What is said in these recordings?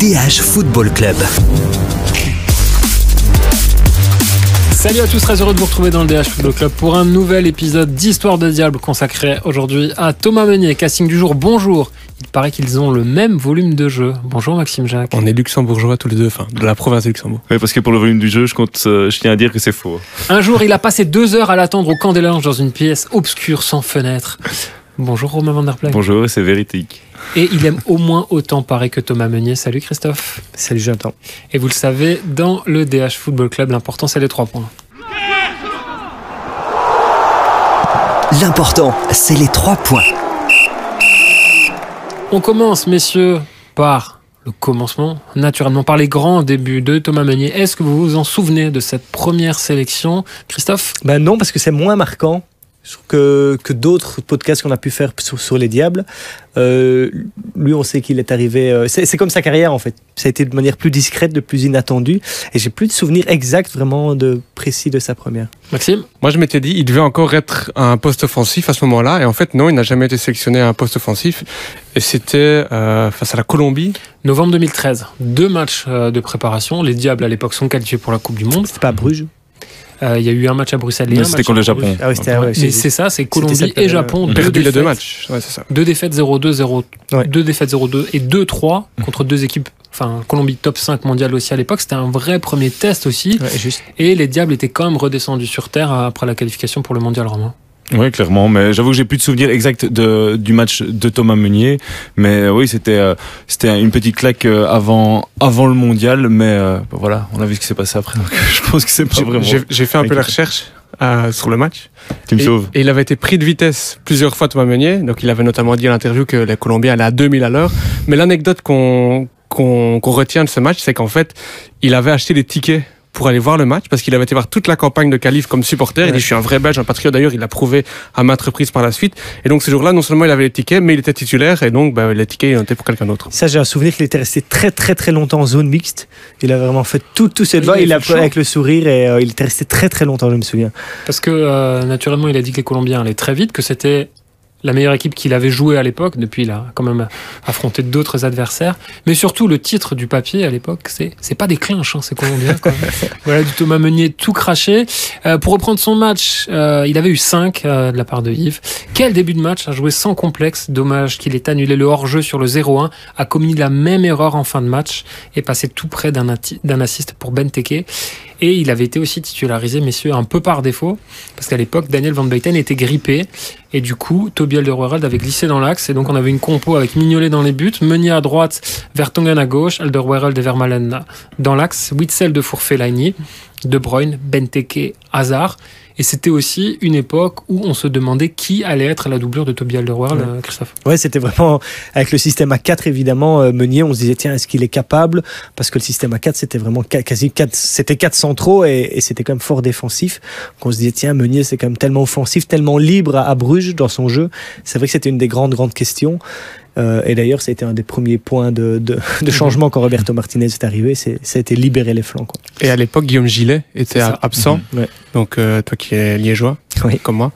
DH Football Club. Salut à tous, très heureux de vous retrouver dans le DH Football Club pour un nouvel épisode d'Histoire de Diable consacré aujourd'hui à Thomas Meunier. Casting du jour, bonjour. Il paraît qu'ils ont le même volume de jeu. Bonjour Maxime Jacques. On est luxembourgeois tous les deux, enfin de la province de Luxembourg. Oui, parce que pour le volume du jeu, je compte, euh, je tiens à dire que c'est faux. Un jour, il a passé deux heures à l'attendre au camp des Langes dans une pièce obscure sans fenêtre. Bonjour Romain Van Der. Bonjour, c'est véridique. Et il aime au moins autant Paris que Thomas Meunier. Salut Christophe. Salut Jonathan. Et vous le savez, dans le DH Football Club, l'important c'est les trois points. L'important, c'est les trois points. On commence, messieurs, par le commencement, naturellement, par les grands débuts de Thomas Meunier. Est-ce que vous vous en souvenez de cette première sélection Christophe? Ben non, parce que c'est moins marquant que, que d'autres podcasts qu'on a pu faire sur, sur les Diables. Euh, lui, on sait qu'il est arrivé. euh, c'est c'est comme sa carrière en fait. Ça a été de manière plus discrète, de plus inattendue. Et j'ai plus de souvenirs exacts vraiment de précis de sa première. Maxime? Moi je m'étais dit, il devait encore être à un poste offensif à ce moment-là, et en fait non, il n'a jamais été sélectionné à un poste offensif, et c'était euh, face à la Colombie. Novembre 2013, deux matchs euh, de préparation. Les Diables à l'époque sont qualifiés pour la Coupe du Monde. C'était pas à Bruges. Euh, Il y a eu un match à Bruxelles et Mais c'était contre le Japon. Ah oui, c'était Ouais. ouais, Mais c'est- c'est ça, c'est Colombie et. Japon. deux Perdu les deux défaites. matchs. Ouais, c'est ça. Deux défaites 0-2, 0 Ouais. deux défaites 0-2 et 2-3 contre deux équipes. Enfin, Colombie top 5 mondial aussi à l'époque. C'était un vrai premier test aussi. Ouais, juste. Et les Diables étaient quand même redescendus sur Terre après la qualification pour le mondial romain. Oui, clairement. Mais j'avoue que j'ai plus de souvenirs exacts de, du match de Thomas Meunier. Mais euh, oui, c'était euh, c'était une petite claque euh, avant avant le mondial. Mais euh, bah, voilà, on a vu ce qui s'est passé après. Donc je pense que c'est pas J'ai- vraiment. J'ai fait un peu la recherche euh, sur le match. Tu me Et, sauves. et il avait été pris de vitesse plusieurs fois, Thomas Meunier. Donc il avait notamment dit à l'interview que les Colombiens allaient à 2000 à l'heure. Mais l'anecdote qu'on qu'on qu'on retient de ce match, c'est qu'en fait, il avait acheté des tickets pour aller voir le match parce qu'il avait été voir toute la campagne de qualif comme supporter. Il Ouais. dit je suis un vrai Belge, un patriote d'ailleurs. Il l'a prouvé à maintes reprises par la suite. Et donc ce jour-là, non seulement il avait les tickets, mais il était titulaire et donc bah, les tickets ils étaient pour quelqu'un d'autre. Ça, j'ai un souvenir qu'il était resté très très très longtemps en zone mixte. Il a vraiment fait tout, tout ses Il devoirs. avait Il a fait avec le sourire et euh, il était resté très très longtemps, je me souviens. Parce que euh, naturellement, il a dit que les Colombiens allaient très vite, que c'était la meilleure équipe qu'il avait jouée à l'époque. Depuis, il a quand même affronté d'autres adversaires. Mais surtout, le titre du papier à l'époque, c'est c'est pas des clinches, hein, ces Colombiens. Quand même. voilà, du Thomas Meunier tout craché. Euh, pour reprendre son match, euh, il avait eu 5 de la part de Yves. Quel début de match, a joué sans complexe. Dommage qu'il ait annulé le hors-jeu sur le 0-1, a commis la même erreur en fin de match et passé tout près d'un assist pour Benteke. Et il avait été aussi titularisé, messieurs, un peu par défaut, parce qu'à l'époque, Daniel Van Buyten était grippé, et du coup, Toby Alderweireld avait glissé dans l'axe, et donc on avait une compo avec Mignolet dans les buts, Meunier à droite, Vertonghen à gauche, Alderweireld et Vermaelen dans l'axe, Witzel de Fourfelaini, De Bruyne, Benteke, Hazard. Et c'était aussi une époque où on se demandait qui allait être la doublure de Toby Alderweireld, Ouais. euh, Christophe. Ouais, c'était vraiment avec le système A4 évidemment euh, Meunier, on se disait tiens est-ce qu'il est capable? Parce que le système A4 c'était vraiment qua- quasi quatre c'était quatre centraux et, et c'était quand même fort défensif. Donc on se disait tiens Meunier c'est quand même tellement offensif, tellement libre à, à Bruges dans son jeu. C'est vrai que c'était une des grandes grandes questions. Euh, et d'ailleurs, ça a été un des premiers points de, de, de changement quand Roberto Martinez est arrivé. C'est, ça a été libérer les flancs. Quoi. Et à l'époque, Guillaume Gillet était absent. Ouais. Donc, euh, toi qui es liégeois, Oui. comme moi.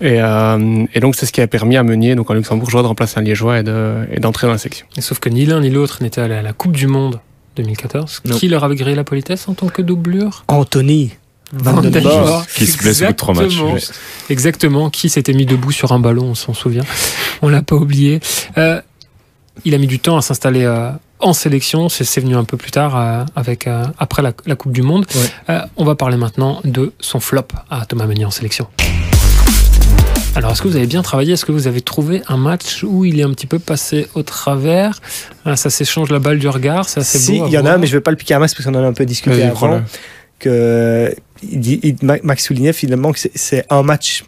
Et, euh, et donc, c'est ce qui a permis à Meunier, donc en luxembourgeois, de remplacer un liégeois et de- et d'entrer dans la section. Et sauf que ni l'un ni l'autre n'était allé à la Coupe du Monde 2014. Non. Qui leur avait grillé la politesse en tant que doublure? Anthony Van den Bosch. Qui se blesse au bout de trois matchs. Exactement. juste. Exactement, qui s'était mis debout sur un ballon, on s'en souvient. On l'a pas oublié. Euh, il a mis du temps à s'installer euh, en sélection, c'est venu un peu plus tard, euh, avec, après la, la Coupe du Monde. Ouais. On va parler maintenant de son flop à Thomas Meunier en sélection. Alors, est-ce que vous avez bien travaillé? Est-ce que vous avez trouvé un match où il est un petit peu passé au travers? Ah, Ça s'échange la balle du regard, c'est assez Si, beau. il y en a, mais je vais pas le piquer à Max parce qu'on en a un peu discuté avant. que il il- Ma- Max soulignait finalement que c'est un match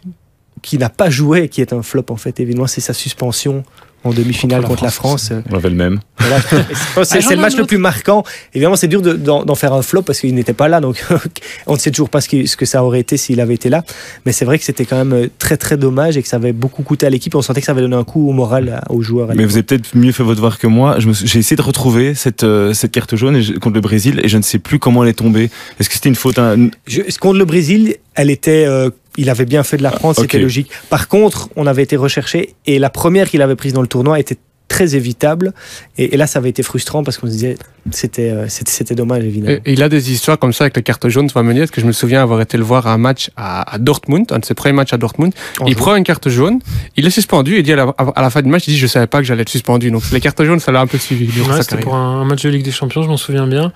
qui n'a pas joué qui est un flop en fait. Évidemment, c'est sa suspension en demi-finale Contre contre, la France, France. On avait le même. Voilà. C'est- Ah, le match le plus marquant. Évidemment, c'est dur de- d'en faire un flop parce qu'il n'était pas là, donc on ne sait toujours pas ce, qui- ce que ça aurait été s'il avait été là. Mais c'est vrai que c'était quand même euh, très très dommage et que ça avait beaucoup coûté à l'équipe. On sentait que ça avait donné un coup au moral aux joueurs. Mais vous avez peut-être mieux fait votre devoir que moi. J'ai essayé de retrouver cette, euh, cette carte jaune et je- contre le Brésil et je ne sais plus comment elle est tombée. Est-ce que c'était une faute hein, Je, contre le Brésil, elle était, euh, il avait bien fait de la prendre, Ah, c'était logique. Par contre, on avait été recherché et la première qu'il avait prise dans le tournoi était très évitable. Et, et là, ça avait été frustrant parce qu'on se disait c'était euh, c'était c'était dommage évidemment. Et, et il a des histoires comme ça avec les cartes jaunes, Thomas Meunier, parce que je me souviens avoir été le voir à un match à, à Dortmund, un de ses premiers matchs à Dortmund. En il prend une carte jaune, il est suspendu et dit à la, à la fin du match, il dit je savais pas que j'allais être suspendu. Donc les cartes jaunes, ça l'a un peu suivi Ouais, C'était carrière. pour un match de Ligue des Champions, je m'en souviens bien.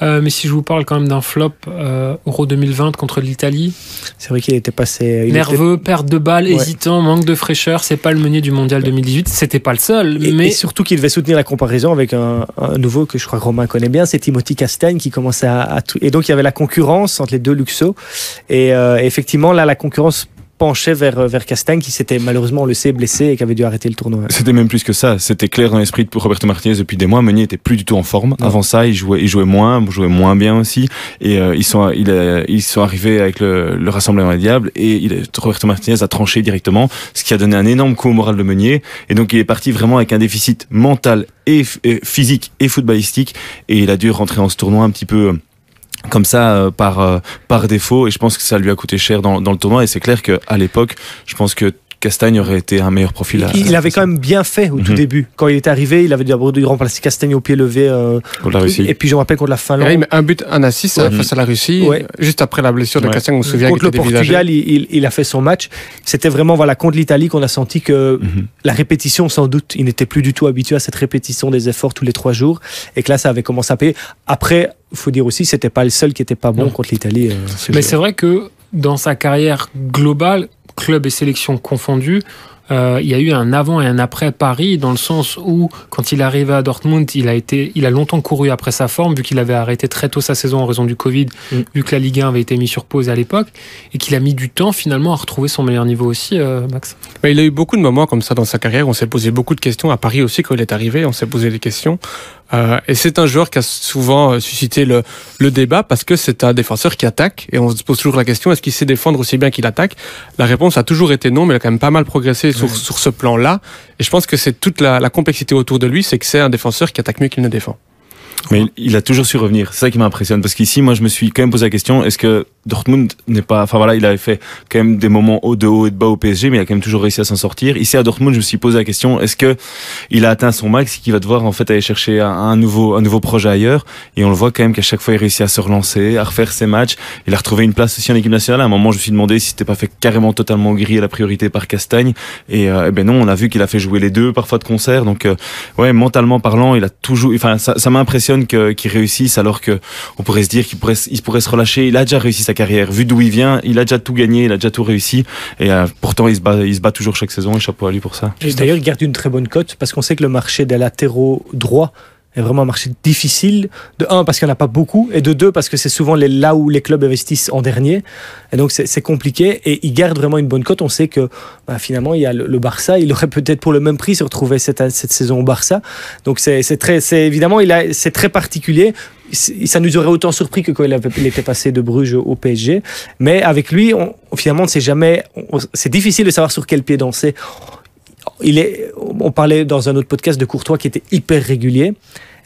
Euh, mais si je vous parle quand même d'un flop euh, Euro 2020 contre l'Italie, C'est vrai qu'il était passé il nerveux, perte de balle, Ouais. hésitant, manque de fraîcheur, c'est pas le meunier du mondial 2018, c'était pas le seul, et, mais et surtout qu'il devait soutenir la comparaison avec un, un nouveau que je crois que Romain connaît bien, c'est Timothy Castagne qui commençait à, à tout. Et donc il y avait la concurrence entre les deux Luxo. Et euh, effectivement là la concurrence penchait vers vers Castagne qui s'était malheureusement on le sait blessé et qui avait dû arrêter le tournoi. C'était même plus que ça. C'était clair dans l'esprit de Roberto Martinez depuis des mois. Meunier était plus du tout en forme. Non. Avant ça, il jouait, il jouait moins, jouait moins bien aussi. Et euh, ils sont, il a- ils sont arrivés avec le, le rassemblement des diables et il, Roberto Martinez a tranché directement, ce qui a donné un énorme coup au moral de Meunier. Et donc il est parti vraiment avec un déficit mental et, et physique et footballistique. Et il a dû rentrer dans ce tournoi un petit peu. Euh, comme ça euh, par euh, par défaut et je pense que ça lui a coûté cher dans, dans le tournoi et c'est clair que à l'époque je pense que Castagne aurait été un meilleur profil. à- Il, il avait quand même bien fait au tout Mhm. début. Quand il est arrivé, il avait d'abord dû remplacer Castagne au pied levé. euh, contre la Russie. et puis je me rappelle contre la Finlande. il un but, un assist Ouais. face à la Russie, Ouais. juste après la blessure de Ouais. Castagne, on se souvient contre le. Portugal, il, il- il a fait son match. C'était vraiment voilà contre l'Italie qu'on a senti que Mhm. la répétition, sans doute, il n'était plus du tout habitué à cette répétition des efforts tous les trois jours, et que là, ça avait commencé à payer. Après, faut dire aussi, c'était pas le seul qui était pas bon Non. contre l'Italie. euh, ce Mais c'est vrai que dans sa carrière globale, club et sélection confondus, euh, il y a eu un avant et un après Paris, dans le sens où, quand il est arrivé à Dortmund, il a, été, il a longtemps couru après sa forme, vu qu'il avait arrêté très tôt sa saison en raison du Covid, Mm. vu que la Ligue 1 avait été mise sur pause à l'époque, et qu'il a mis du temps finalement à retrouver son meilleur niveau aussi, euh, Max. Mais il a eu beaucoup de moments comme ça dans sa carrière. On s'est posé beaucoup de questions. À Paris aussi, quand il est arrivé, on s'est posé des questions. Euh, et c'est un joueur qui a souvent euh, suscité le, le débat parce que c'est un défenseur qui attaque. Et on se pose toujours la question est-ce qu'il sait défendre aussi bien qu'il attaque? La réponse a toujours été non, mais il a quand même pas mal progressé sur, sur ce plan-là. Et je pense que c'est toute la, la complexité autour de lui c'est que c'est un défenseur qui attaque mieux qu'il ne défend. Mais il, a toujours su revenir. C'est ça qui m'impressionne. Parce qu'ici, moi, je me suis quand même posé la question est-ce que Dortmund n'est pas. Enfin voilà, il avait fait quand même des moments haut de haut et de bas au PSG, mais il a quand même toujours réussi à s'en sortir. Ici, à Dortmund, je me suis posé la question est-ce que il a atteint son max et qu'il va devoir en fait aller chercher un, nouveau, un nouveau projet ailleurs? Et on le voit quand même qu'à chaque fois, il réussit à se relancer, à refaire ses matchs. Il a retrouvé une place aussi en équipe nationale. À un moment, je me suis demandé si c'était pas fait carrément totalement griller la priorité par Castagne. Et, euh, eh ben non, on a vu qu'il a fait jouer les deux parfois de concert. Donc, euh, ouais, mentalement parlant, il a toujours. Enfin, ça m'impressionne que- qu'il réussisse alors que on pourrait se dire qu'il pourrait, il pourrait se relâcher. Il a déjà réussi sa carrière. Vu d'où il vient, il a déjà tout gagné, il a déjà tout réussi. Et euh, pourtant, il se bat, il se bat toujours chaque saison. Et chapeau à lui pour ça. D'ailleurs, il garde une très bonne cote parce qu'on sait que le marché des latéraux droits est vraiment un marché difficile. De un, parce qu'il n'y en a pas beaucoup, et de deux, parce que c'est souvent là où les clubs investissent en dernier. Et donc, c'est compliqué. Et il garde vraiment une bonne cote. On sait que bah, finalement, il y a le, Barça. Il aurait peut-être pour le même prix se retrouvé cette, cette saison au Barça. Donc, c'est très, évidemment, c'est très particulier. Ça nous aurait autant surpris que quand il, avait, il était passé de Bruges au PSG. Mais avec lui, on, finalement, on sait jamais. C'est difficile de savoir sur quel pied danser il est, on parlait dans un autre podcast de Courtois qui était hyper régulier.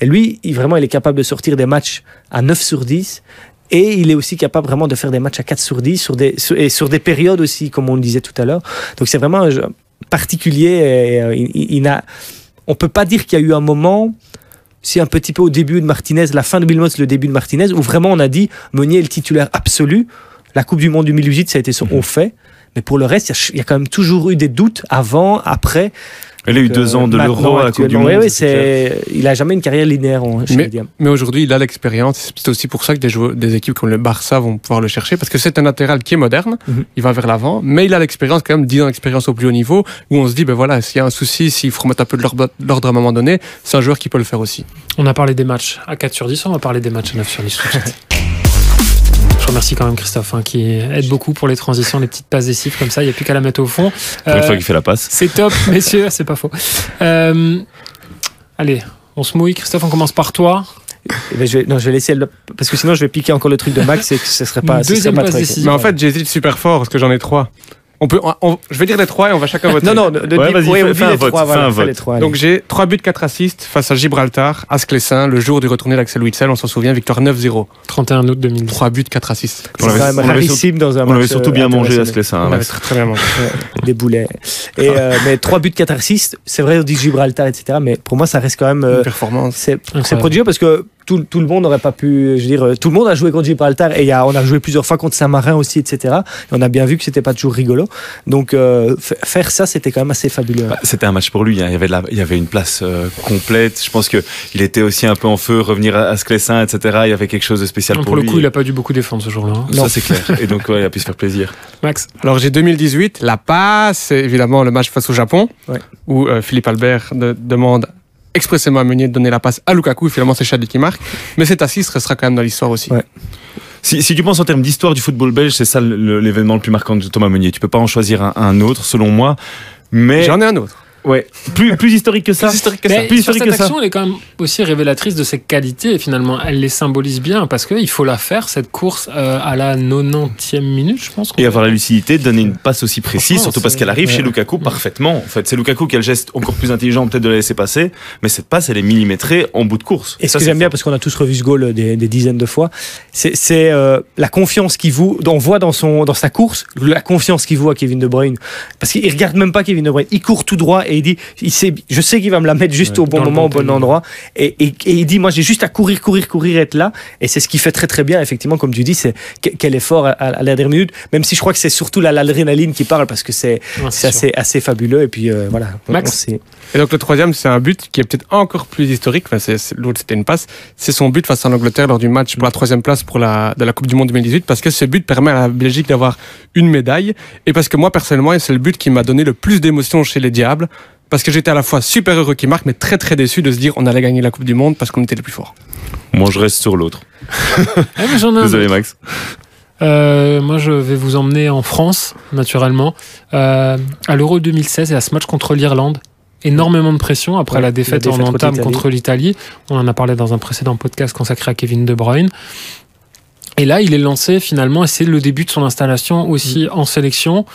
Et lui, il, vraiment, il est capable de sortir des matchs à 9 sur 10. Et il est aussi capable vraiment de faire des matchs à 4 sur 10 sur des, sur- et sur des périodes aussi, comme on le disait tout à l'heure. Donc c'est vraiment un jeu particulier. Et, euh, il, on peut pas dire qu'il y a eu un moment, si un petit peu au début de Martinez, la fin de Bill Moss, le début de Martinez, où vraiment on a dit Meunier est le titulaire absolu. La Coupe du Monde 2018, ça a été son on fait. Mais pour le reste, il y a- il y, a quand même toujours eu des doutes avant, après. Il a eu deux euh, ans de maintenant, l'Euro à la Coupe du actuellement, Monde. oui, oui, c'est il a jamais une carrière linéaire en, chez Mais-. Mais aujourd'hui, il a l'expérience. C'est aussi pour ça que des, joueurs, des équipes comme le Barça vont pouvoir le chercher, parce que c'est un latéral qui est moderne, Mhm. il va vers l'avant, mais il a l'expérience, quand même 10 ans d'expérience au plus haut niveau, où on se dit, ben voilà, s'il y a un souci, s'il faut remettre un peu de l'ordre l'ordre à un moment donné, c'est un joueur qui peut le faire aussi. On a parlé des matchs à 4 sur 10, on va parler des matchs à 9 sur 10 tout de suite. Je remercie quand même Christophe hein, qui aide beaucoup pour les transitions, les petites passes décisives comme ça, il n'y a plus qu'à la mettre au fond. Pour une Euh, fois qu'il fait la passe. C'est top, messieurs, c'est pas faux. Euh, allez, on se mouille. Christophe, on commence par toi. Eh ben, je vais, non, je vais laisser le- parce que sinon je vais piquer encore le truc de Max et que ce serait pas. ce serait Deuxième pas passe très- décisive. Mais en fait, j'hésite super fort, parce que j'en ai trois. On peut, on- on- je vais dire les trois et on va chacun voter. Non, non, de, de Ouais, dire- vas-y, ouais, fais- on dit fais un les vote, trois, fais voilà, un vote. les trois, Donc j'ai 3 buts, 4 assists face à Gibraltar, à Sclessin, le jour du retourné d'Axel Witsel, on s'en souvient, victoire 9-0. 31 août 2010. 3 buts, 4 assists. c'est on avait- quand même on avait rarissime dans un On avait match, surtout bien mangé à. Sclessin. On hein, avait Max. très, très bien mangé. Des boulets. Et, euh, mais 3 buts, 4 assists, c'est vrai, on dit Gibraltar, etc. Mais pour moi, ça reste quand même. euh, Une performance. c'est prodigieux parce que tout, tout le monde n'aurait pas pu. Je veux dire, euh, tout le monde a joué contre Gibraltar et il y a, on a joué plusieurs fois contre Saint-Marin aussi, etc. Et on a bien vu que c'était pas toujours rigolo. Donc, euh, faire ça, c'était quand même assez fabuleux. Bah, C'était un match pour lui. hein. Il, y avait de la- il y avait une place euh, complète. Je pense que il était aussi un peu en feu, revenir à, à Sclessin, etc. Il y avait quelque chose de spécial Non, pour, pour le lui. coup, il a pas dû beaucoup défendre ce jour-là. hein. Non. Ça c'est clair. Et donc ouais, il a pu se faire plaisir. Max, Alors j'ai 2018, la passe, c'est évidemment le match face au Japon, Ouais. où euh, Philippe Albert de- demande expressément à Meunier de donner la passe à Lukaku, et finalement c'est Chadi qui marque. Mais cet assist restera quand même dans l'histoire aussi. Ouais. Si, si tu penses en termes d'histoire du football belge, c'est ça l'événement le plus marquant de Thomas Meunier. Tu peux pas en choisir un, un autre, selon moi. Mais J'en ai un autre. Ouais, plus plus historique que ça. Plus historique que Mais ça. Plus sur historique cette que ça. action, elle est quand même aussi révélatrice de ses qualités. Et finalement, elle les symbolise bien parce qu'il faut la faire, cette course, euh, à la 90e minute, je pense. Et avoir la lucidité de donner une passe aussi précise, surtout parce qu'elle arrive ouais. chez Lukaku parfaitement. En fait, c'est Lukaku qui a le geste encore plus intelligent peut-être de la laisser passer, mais cette passe, elle est millimétrée en bout de course. Et ce Ça, que j'aime bien, parce qu'on a tous revu ce goal des, des dizaines de fois, c'est c'est, euh, la confiance qu'il vous, on voit dans, son, dans sa course, la confiance qu'il voit à Kevin De Bruyne. Parce qu'il regarde même pas Kevin De Bruyne, il court tout droit et il dit, il sait, je sais qu'il va me la mettre juste Ouais, au bon moment, bon au bon endroit. Et, et, et il dit, moi j'ai juste à courir, courir, courir, être là. Et c'est ce qu'il fait très très bien, effectivement, comme tu dis, c'est que- quel effort à, à la dernière minute, même si je crois que c'est surtout la- l'adrénaline qui parle, parce que c'est Ouais, assez, assez fabuleux. Et puis euh, voilà. Max Et donc le troisième, c'est un but qui est peut-être encore plus historique. Enfin, L'autre, c'était une passe. C'est son but face à l'Angleterre lors du match pour la troisième place pour la, de la Coupe du Monde 2018, parce que ce but permet à la Belgique d'avoir une médaille. Et parce que moi, personnellement, c'est le but qui m'a donné le plus d'émotion chez les Diables. Parce que j'étais à la fois super heureux qu'il marque, mais très très déçu de se dire on allait gagner la Coupe du Monde parce qu'on était les plus forts. Moi, je reste sur l'autre. Ah, Désolé. Max. Euh, moi, je vais vous emmener en France, naturellement, euh, à l'Euro 2016 et à ce match contre l'Irlande. Énormément de pression après Ouais, la défaite, la défaite en entame contre l'Italie. On en a parlé dans un précédent podcast consacré à Kevin De Bruyne. Et là, il est lancé finalement, et c'est le début de son installation aussi en sélection.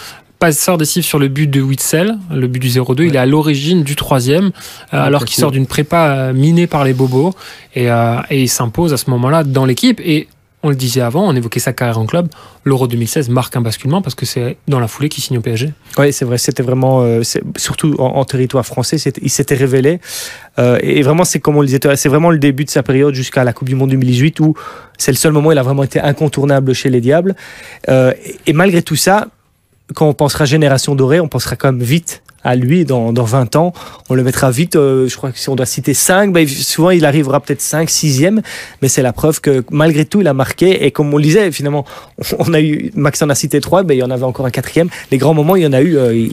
Passeur décisif sur le but de Witzel, le but du 0-2. Il est à l'origine du troisième, euh, alors qu'il sort d'une prépa euh, minée par les bobos. Et, euh, et il s'impose à ce moment-là dans l'équipe. Et on le disait avant, on évoquait sa carrière en club. L'Euro 2016 marque un basculement parce que c'est dans la foulée qu'il signe au PSG. Oui, c'est vrai, c'était vraiment, euh, surtout en, en territoire français, il s'était révélé. Euh, et vraiment, c'est comme on le disait, c'est vraiment le début de sa période jusqu'à la Coupe du Monde 2018 où c'est le seul moment où il a vraiment été incontournable chez les Diables. Euh, et, et malgré tout ça, quand on pensera génération dorée, on pensera quand même vite à lui dans, dans 20 ans. On le mettra vite, euh, je crois que si on doit citer 5, ben, souvent il arrivera peut-être 5, 6e, mais c'est la preuve que malgré tout, il a marqué. Et comme on le disait, finalement, on a eu, Max en a cité 3, ben, il y en avait encore un quatrième. Les grands moments, il y en a eu, euh,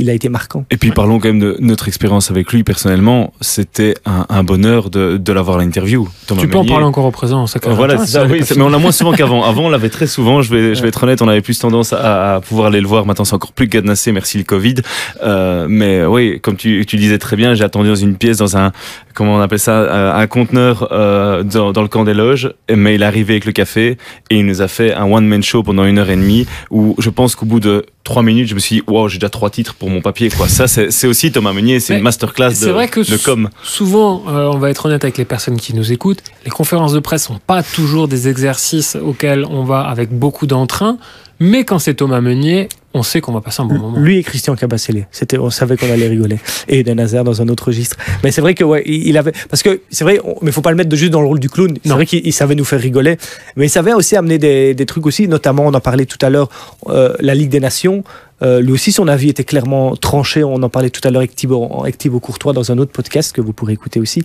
il, a été marquant. Et puis parlons quand même de notre expérience avec lui personnellement. C'était un, un bonheur de, de l'avoir à l'interview. Tu peux en parler encore au présent. Ça, Euh, Voilà, ça, oui, mais on l'a moins souvent qu'avant. Avant, on l'avait très souvent, je vais, je vais être honnête, on avait plus tendance à, à pouvoir aller le voir. Maintenant, c'est encore plus cadenassé, merci le Covid. Euh, mais oui, comme tu, tu disais très bien, j'ai attendu dans une pièce, dans un, comment on appelle ça, euh, un conteneur euh, dans, dans le camp des loges. Mais il est arrivé avec le café et il nous a fait un one-man show pendant une heure et demie où je pense qu'au bout de trois minutes, je me suis dit, wow, j'ai déjà trois titres pour mon papier, quoi. Ça, c'est aussi Thomas Meunier, c'est une masterclass de, vrai que de com. Souvent, euh, on va être honnête avec les personnes qui nous écoutent, les conférences de presse sont pas toujours des exercices auxquels on va avec beaucoup d'entrain, mais quand c'est Thomas Meunier, on sait qu'on va passer un bon moment. Lui et Christian Cabasselé, c'était, on savait qu'on allait rigoler. Et Eden Hazard dans un autre registre. Mais c'est vrai que ouais, il avait, parce que c'est vrai, on- mais faut pas le mettre de juste dans le rôle du clown. C'est vrai qu'il il savait nous faire rigoler, mais il savait aussi amener des, des trucs aussi, notamment on en parlait tout à l'heure, euh, la Ligue des Nations. Euh, lui aussi, son avis était clairement tranché. On en parlait tout à l'heure avec Thibaut, avec Thibaut Courtois dans un autre podcast que vous pourrez écouter aussi.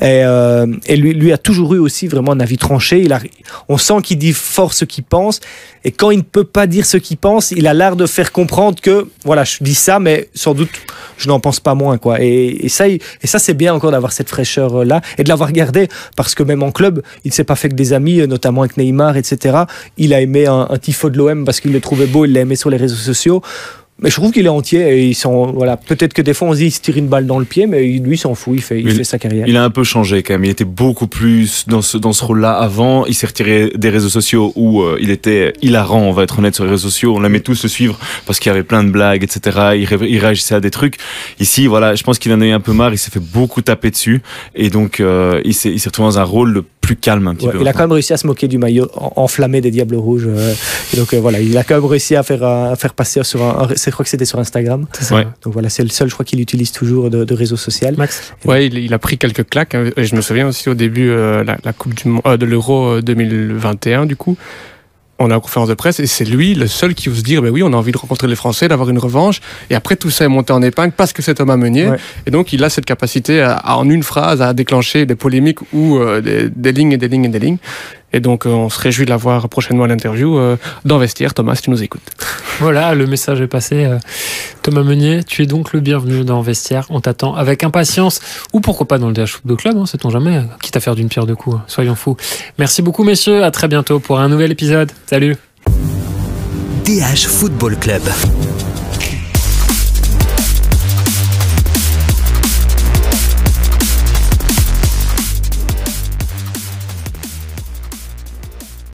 Et, euh, et lui, lui a toujours eu aussi vraiment un avis tranché. Il a, on sent qu'il dit fort ce qu'il pense. Et quand il ne peut pas dire ce qu'il pense, il a l'art de faire comprendre que, voilà, je dis ça, mais sans doute, je n'en pense pas moins, quoi. Et, ça, et ça, c'est bien encore d'avoir cette fraîcheur-là et de l'avoir gardé parce que même en club, il ne s'est pas fait que des amis, euh, notamment avec Neymar, etc. Il a aimé un, un tifo de l'OM parce qu'il le trouvait beau, il l'a aimé sur les réseaux sociaux. Mais je trouve qu'il est entier et ils sont voilà peut-être que des fois on se dit il se tire une balle dans le pied mais lui s'en fout il fait il, Il- fait sa carrière. Il a un peu changé quand même. Il était beaucoup plus dans ce, dans ce rôle-là avant. Il s'est retiré des réseaux sociaux où euh, il était hilarant, on va être honnête, sur les réseaux sociaux. On l'aimait tous le suivre parce qu'il y avait plein de blagues, etc. Il, ré- il réagissait à des trucs. Ici, voilà, je pense qu'il en a eu un peu marre. Il s'est fait beaucoup taper dessus. Et donc, euh, il s'est il s'est retrouvé dans un rôle plus calme un petit Ouais, peu. il a quand même réussi à se moquer du maillot en- enflammé des Diables Rouges. euh, et donc voilà, il a quand même réussi à faire, à faire passer sur un, un- je crois que c'était sur Instagram. C'est ça. Ouais. Donc voilà, c'est le seul, je crois qu'il utilise toujours de, de réseau social. Max Ouais, il, il a pris quelques claques. hein. Et je me souviens aussi au début euh, la, la Coupe du euh, de l'Euro euh, 2021, du coup. On a en conférence de presse et c'est lui le seul qui ose dire ben oui, on a envie de rencontrer les Français, d'avoir une revanche. Et après, tout ça est monté en épingle parce que c'est Thomas Meunier. Ouais. Et donc, il a cette capacité à, à, en une phrase à déclencher des polémiques ou euh, des, des lignes et des lignes et des lignes. Et donc, euh, on se réjouit de l'avoir prochainement à l'interview euh, dans Vestiaire. Thomas, si tu nous écoutes. Voilà, le message est passé. Euh, Thomas Meunier, tu es donc le bienvenu dans Vestiaire. On t'attend avec impatience. Ou pourquoi pas dans le DH Football Club, hein, sait-on jamais. Quitte à faire d'une pierre deux coups, hein, soyons fous. Merci beaucoup, messieurs. À très bientôt pour un nouvel épisode. Salut. DH Football Club.